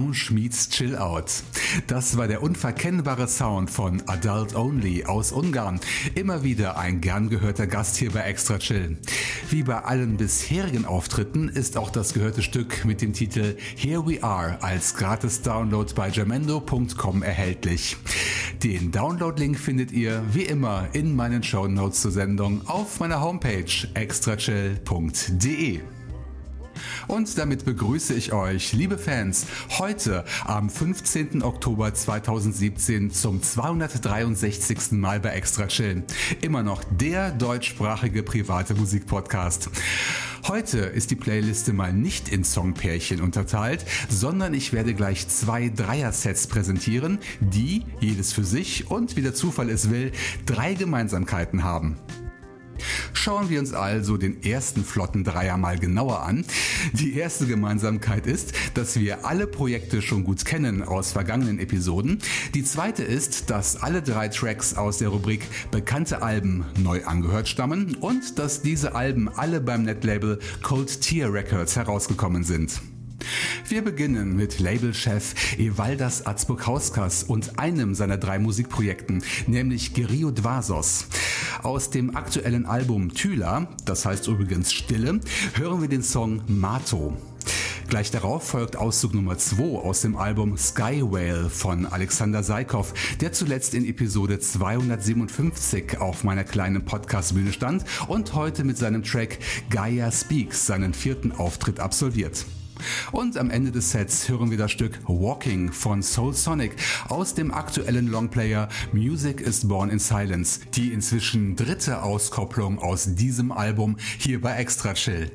Lounge meets Chill Out. Das war der unverkennbare Sound von Adult Only aus Ungarn. Immer wieder ein gern gehörter Gast hier bei Extra Chill. Wie bei allen bisherigen Auftritten ist auch das gehörte Stück mit dem Titel Here We Are als gratis Download bei jamendo.com erhältlich. Den Download-Link findet ihr wie immer in meinen Show Notes zur Sendung auf meiner Homepage extrachill.de. Und damit begrüße ich euch, liebe Fans, heute am 15. Oktober 2017 zum 263. Mal bei Extra Chillen. Immer noch der deutschsprachige private Musikpodcast. Heute ist die Playliste mal nicht in Songpärchen unterteilt, sondern ich werde gleich zwei Dreier-Sets präsentieren, die, jedes für sich und wie der Zufall es will, drei Gemeinsamkeiten haben. Schauen wir uns also den ersten flotten Dreier mal genauer an. Die erste Gemeinsamkeit ist, dass wir alle Projekte schon gut kennen aus vergangenen Episoden. Die zweite ist, dass alle drei Tracks aus der Rubrik Bekannte Alben neu angehört stammen und dass diese Alben alle beim Netlabel Cold Tier Records herausgekommen sind. Wir beginnen mit Labelchef Evaldas Atzburghauskas und einem seiner drei Musikprojekten, nämlich Gerio Dvasos. Aus dem aktuellen Album Thyla, das heißt übrigens Stille, hören wir den Song Mato. Gleich darauf folgt Auszug Nummer 2 aus dem Album Sky Whale von Alexander Seikov, der zuletzt in Episode 257 auf meiner kleinen Podcast-Bühne stand und heute mit seinem Track Gaia Speaks seinen vierten Auftritt absolviert. Und am Ende des Sets hören wir das Stück Walking von Soul Sonic aus dem aktuellen Longplayer Music is Born in Silence, die inzwischen dritte Auskopplung aus diesem Album hier bei Extra Chill.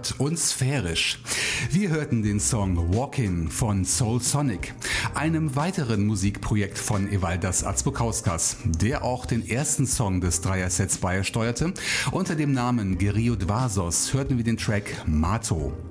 Flott und sphärisch. Wir hörten den Song Walking von Soul Sonic, einem weiteren Musikprojekt von Evaldas Azbukauskas, der auch den ersten Song des Dreier-Sets beisteuerte. Unter dem Namen Gerio Dvasos hörten wir den Track Mato.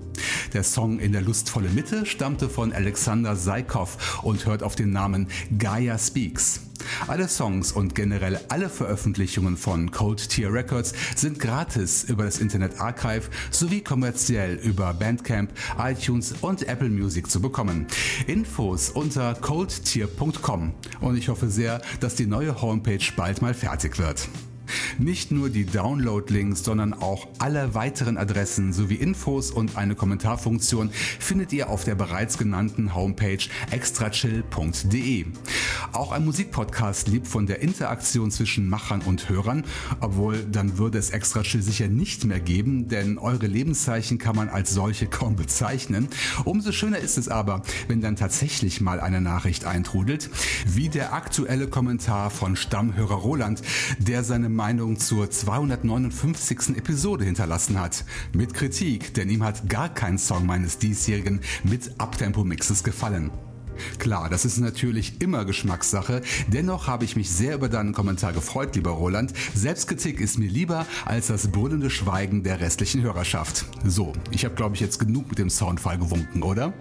Der Song In der lustvolle Mitte stammte von Alexander Saikov und hört auf den Namen Gaia Speaks. Alle Songs und generell alle Veröffentlichungen von Cold Tier Records sind gratis über das Internet Archive sowie kommerziell über Bandcamp, iTunes und Apple Music zu bekommen. Infos unter coldtier.com und ich hoffe sehr, dass die neue Homepage bald mal fertig wird. Nicht nur die Download-Links, sondern auch alle weiteren Adressen sowie Infos und eine Kommentarfunktion findet ihr auf der bereits genannten Homepage extrachill.de. Auch ein Musikpodcast lebt von der Interaktion zwischen Machern und Hörern, obwohl dann würde es Extrachill sicher nicht mehr geben, denn eure Lebenszeichen kann man als solche kaum bezeichnen. Umso schöner ist es aber, wenn dann tatsächlich mal eine Nachricht eintrudelt, wie der aktuelle Kommentar von Stammhörer Roland, der seine Meinung zur 259. Episode hinterlassen hat. Mit Kritik, denn ihm hat gar kein Song meines diesjährigen mit Abtempo-Mixes gefallen. Klar, das ist natürlich immer Geschmackssache. Dennoch habe ich mich sehr über deinen Kommentar gefreut, lieber Roland. Selbstkritik ist mir lieber als das brüllende Schweigen der restlichen Hörerschaft. So, ich habe glaube ich jetzt genug mit dem Soundfall gewunken, oder?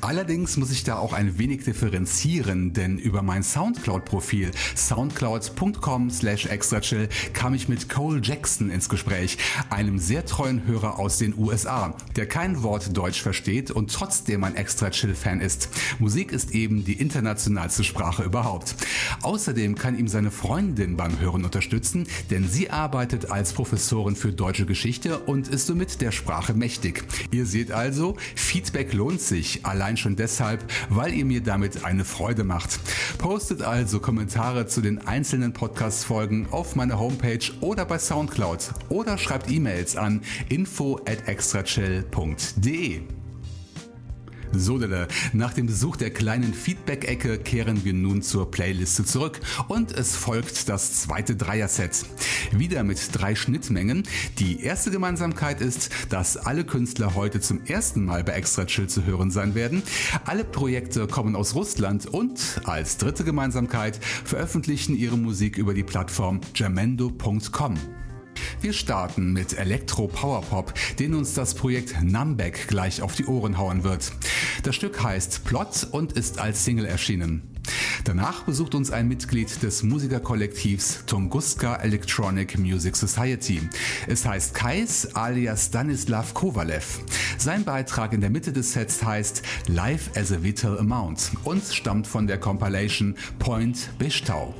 Allerdings muss ich da auch ein wenig differenzieren, denn über mein Soundcloud-Profil soundcloud.com slash extrachill kam ich mit Cole Jackson ins Gespräch, einem sehr treuen Hörer aus den USA, der kein Wort Deutsch versteht und trotzdem ein Extra-Chill-Fan ist. Musik ist eben die internationalste Sprache überhaupt. Außerdem kann ihm seine Freundin beim Hören unterstützen, denn sie arbeitet als Professorin für deutsche Geschichte und ist somit der Sprache mächtig. Ihr seht also, Feedback lohnt sich allein schon deshalb, weil ihr mir damit eine Freude macht. Postet also Kommentare zu den einzelnen Podcast-Folgen auf meiner Homepage oder bei Soundcloud oder schreibt E-Mails an info at extrachill.de. So, nach dem Besuch der kleinen Feedback-Ecke kehren wir nun zur Playliste zurück und es folgt das zweite Dreier-Set. Wieder mit drei Schnittmengen. Die erste Gemeinsamkeit ist, dass alle Künstler heute zum ersten Mal bei Extra Chill zu hören sein werden. Alle Projekte kommen aus Russland und als dritte Gemeinsamkeit veröffentlichen ihre Musik über die Plattform jamendo.com. Wir starten mit Elektro Powerpop, den uns das Projekt Numbek gleich auf die Ohren hauen wird. Das Stück heißt Plot und ist als Single erschienen. Danach besucht uns ein Mitglied des Musikerkollektivs Tunguska Electronic Music Society. Es heißt Kais alias Stanislav Kovalev. Sein Beitrag in der Mitte des Sets heißt Life as a Vital Amount und stammt von der Compilation Point Bishtau.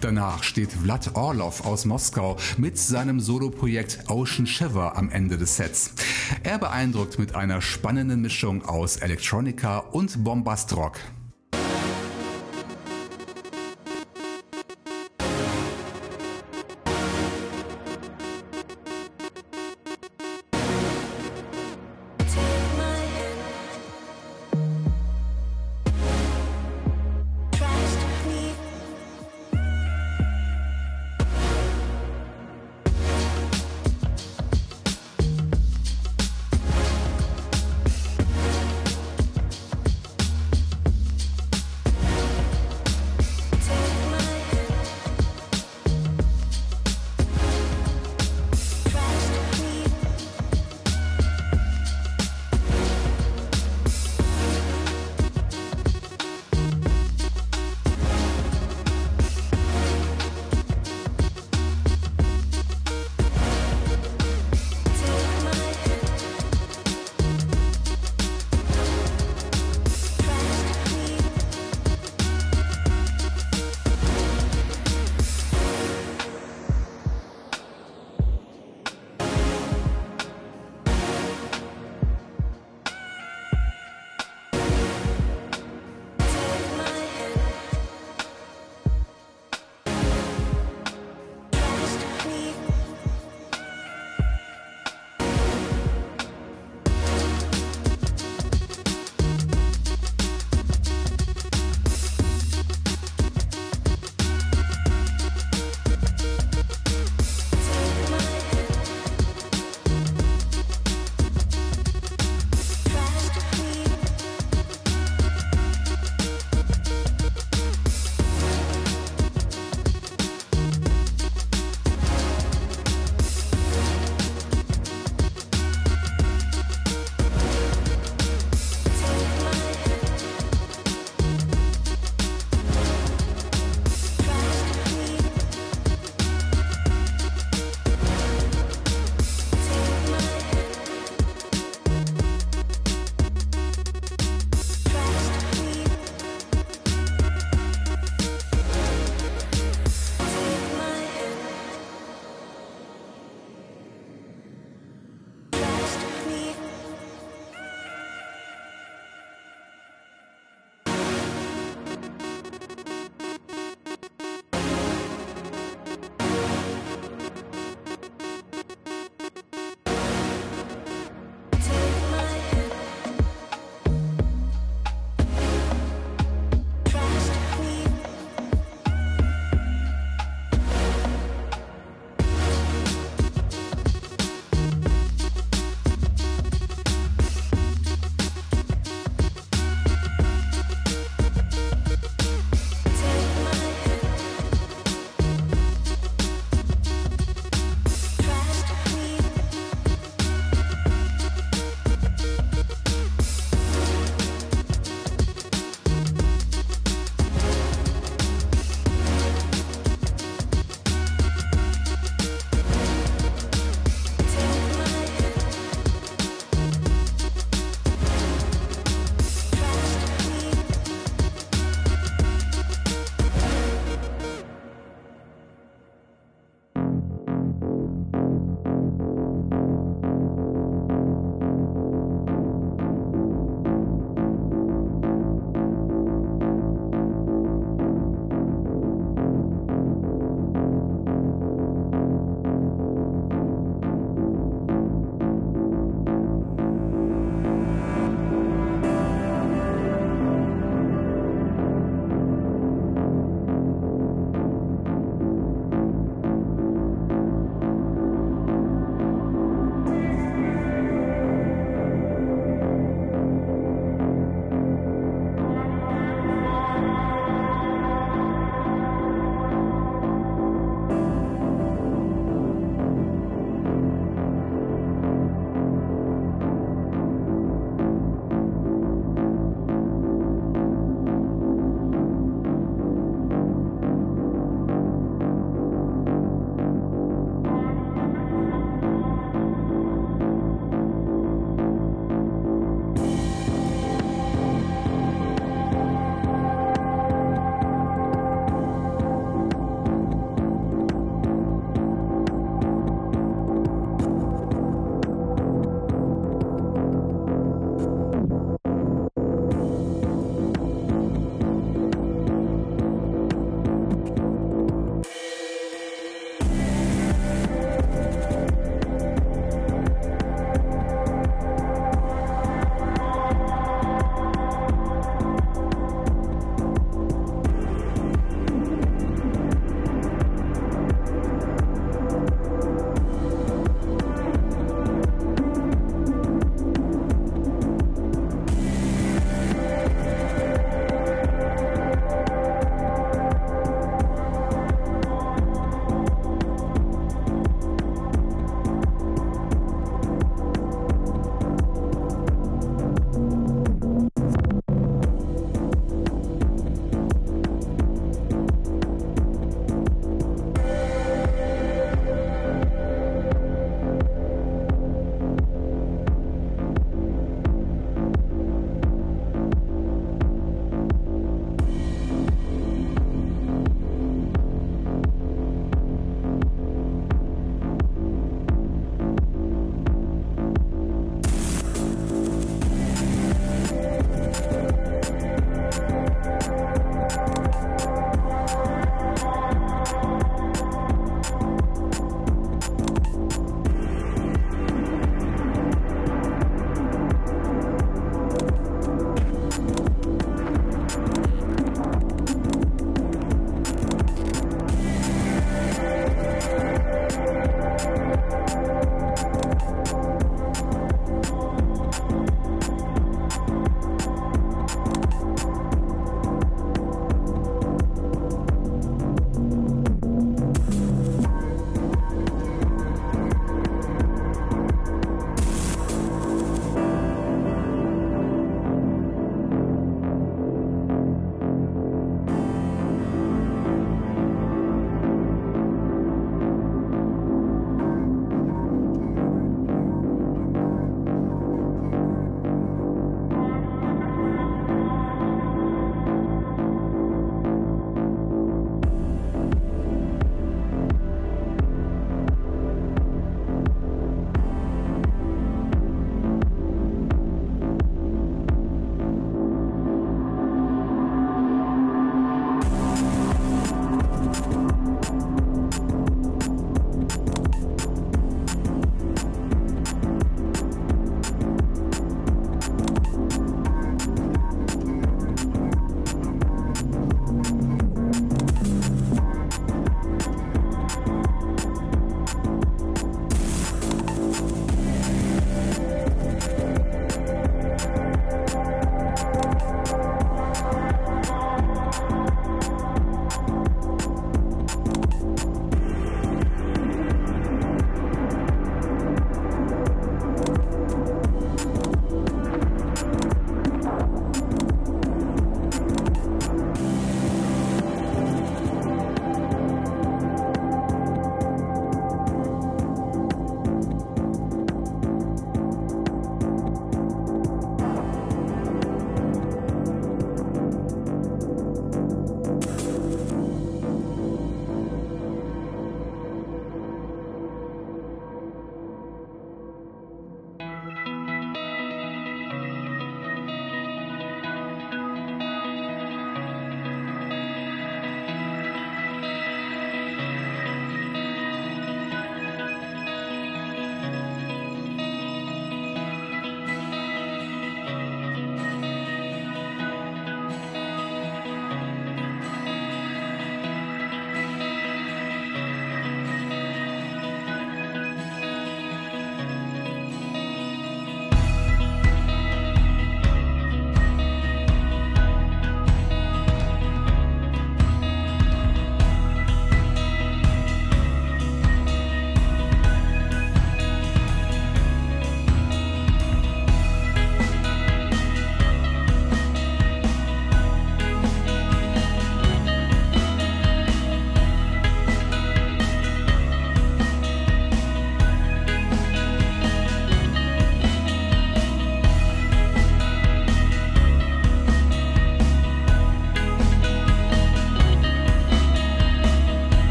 Danach steht Vlad Orlov aus Moskau mit seinem Soloprojekt Ocean Shiver am Ende des Sets. Er beeindruckt mit einer spannenden Mischung aus Electronica und Bombastrock.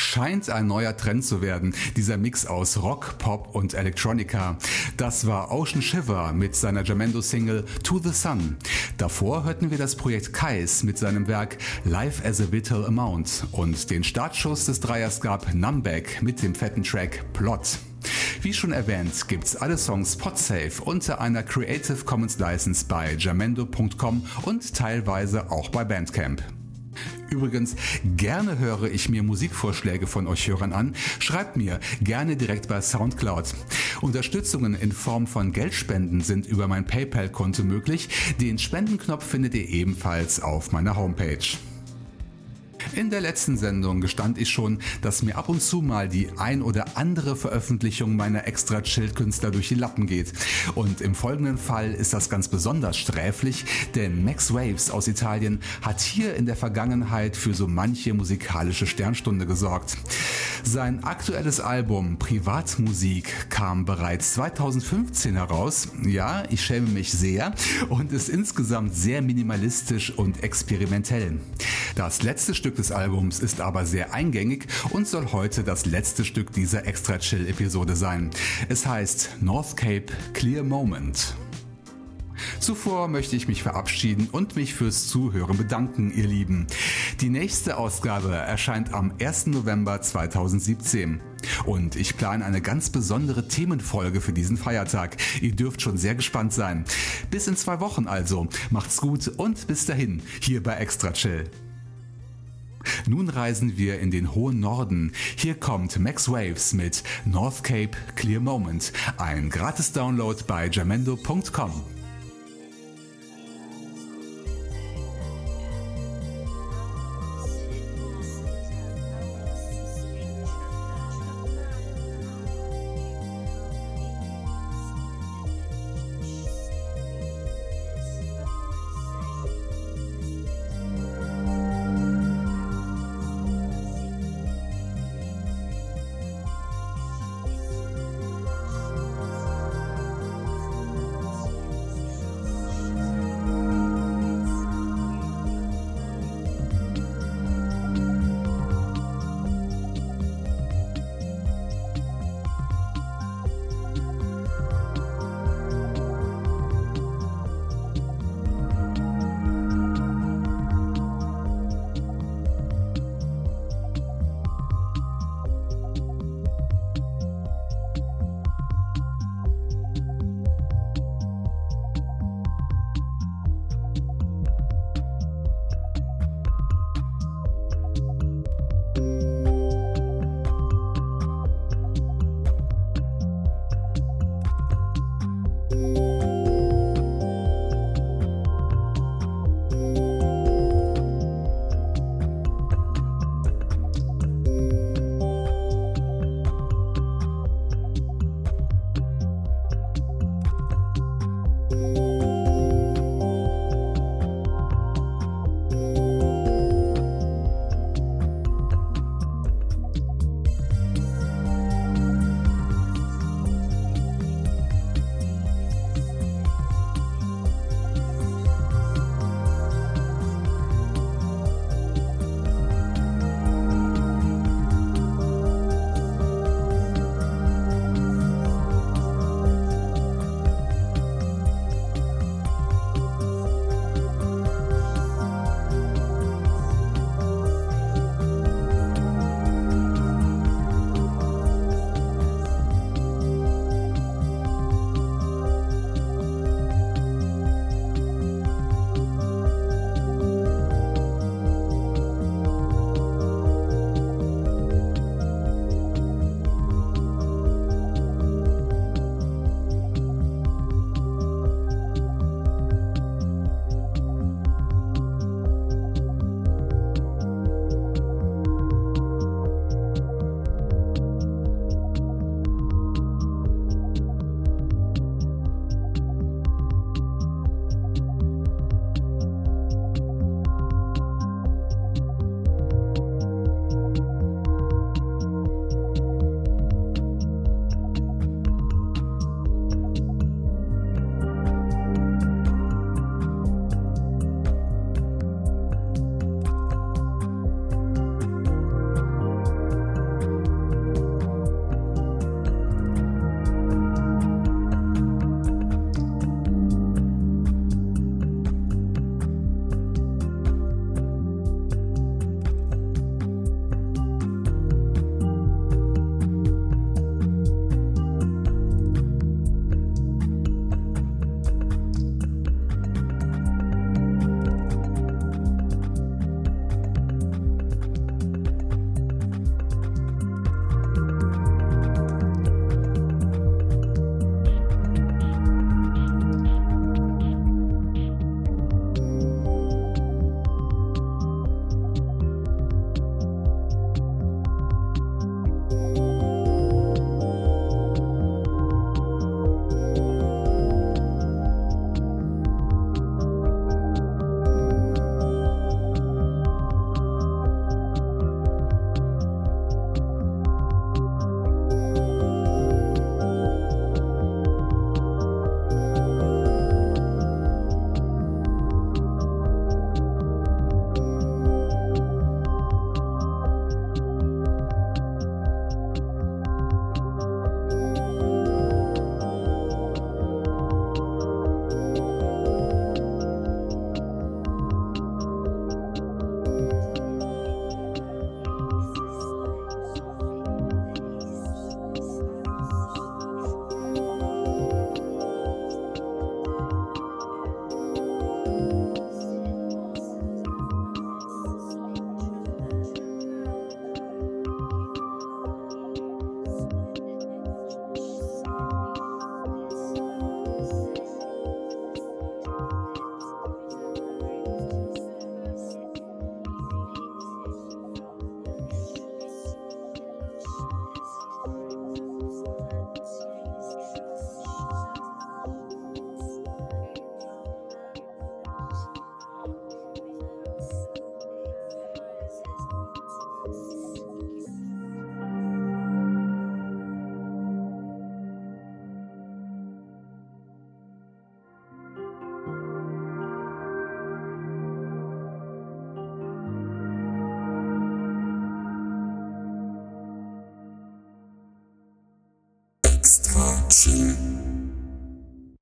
Scheint ein neuer Trend zu werden, dieser Mix aus Rock, Pop und Electronica. Das war Ocean Shiver mit seiner Jamendo-Single To the Sun. Davor hörten wir das Projekt Kais mit seinem Werk Life as a Vital Amount und den Startschuss des Dreiers gab Numbag mit dem fetten Track Plot. Wie schon erwähnt, gibt's alle Songs Podsafe unter einer Creative Commons License bei jamendo.com und teilweise auch bei Bandcamp. Übrigens, gerne höre ich mir Musikvorschläge von euch Hörern an. Schreibt mir gerne direkt bei Soundcloud. Unterstützungen in Form von Geldspenden sind über mein PayPal-Konto möglich. Den Spendenknopf findet ihr ebenfalls auf meiner Homepage. In der letzten Sendung gestand ich schon, dass mir ab und zu mal die ein oder andere Veröffentlichung meiner extra Chill-Künstler durch die Lappen geht. Und im folgenden Fall ist das ganz besonders sträflich, denn Max Waves aus Italien hat hier in der Vergangenheit für so manche musikalische Sternstunde gesorgt. Sein aktuelles Album Privatmusik kam bereits 2015 heraus. Ja, ich schäme mich sehr und ist insgesamt sehr minimalistisch und experimentell. Das letzte Stück des Albums ist aber sehr eingängig und soll heute das letzte Stück dieser Extra Chill Episode sein. Es heißt North Cape Clear Moment. Zuvor möchte ich mich verabschieden und mich fürs Zuhören bedanken, ihr Lieben. Die nächste Ausgabe erscheint am 1. November 2017. Und ich plane eine ganz besondere Themenfolge für diesen Feiertag. Ihr dürft schon sehr gespannt sein. Bis in zwei Wochen also. Macht's gut und bis dahin, hier bei Extra Chill. Nun reisen wir in den hohen Norden. Hier kommt Max Waves mit North Cape Clear Moment, ein gratis Download bei jamendo.com.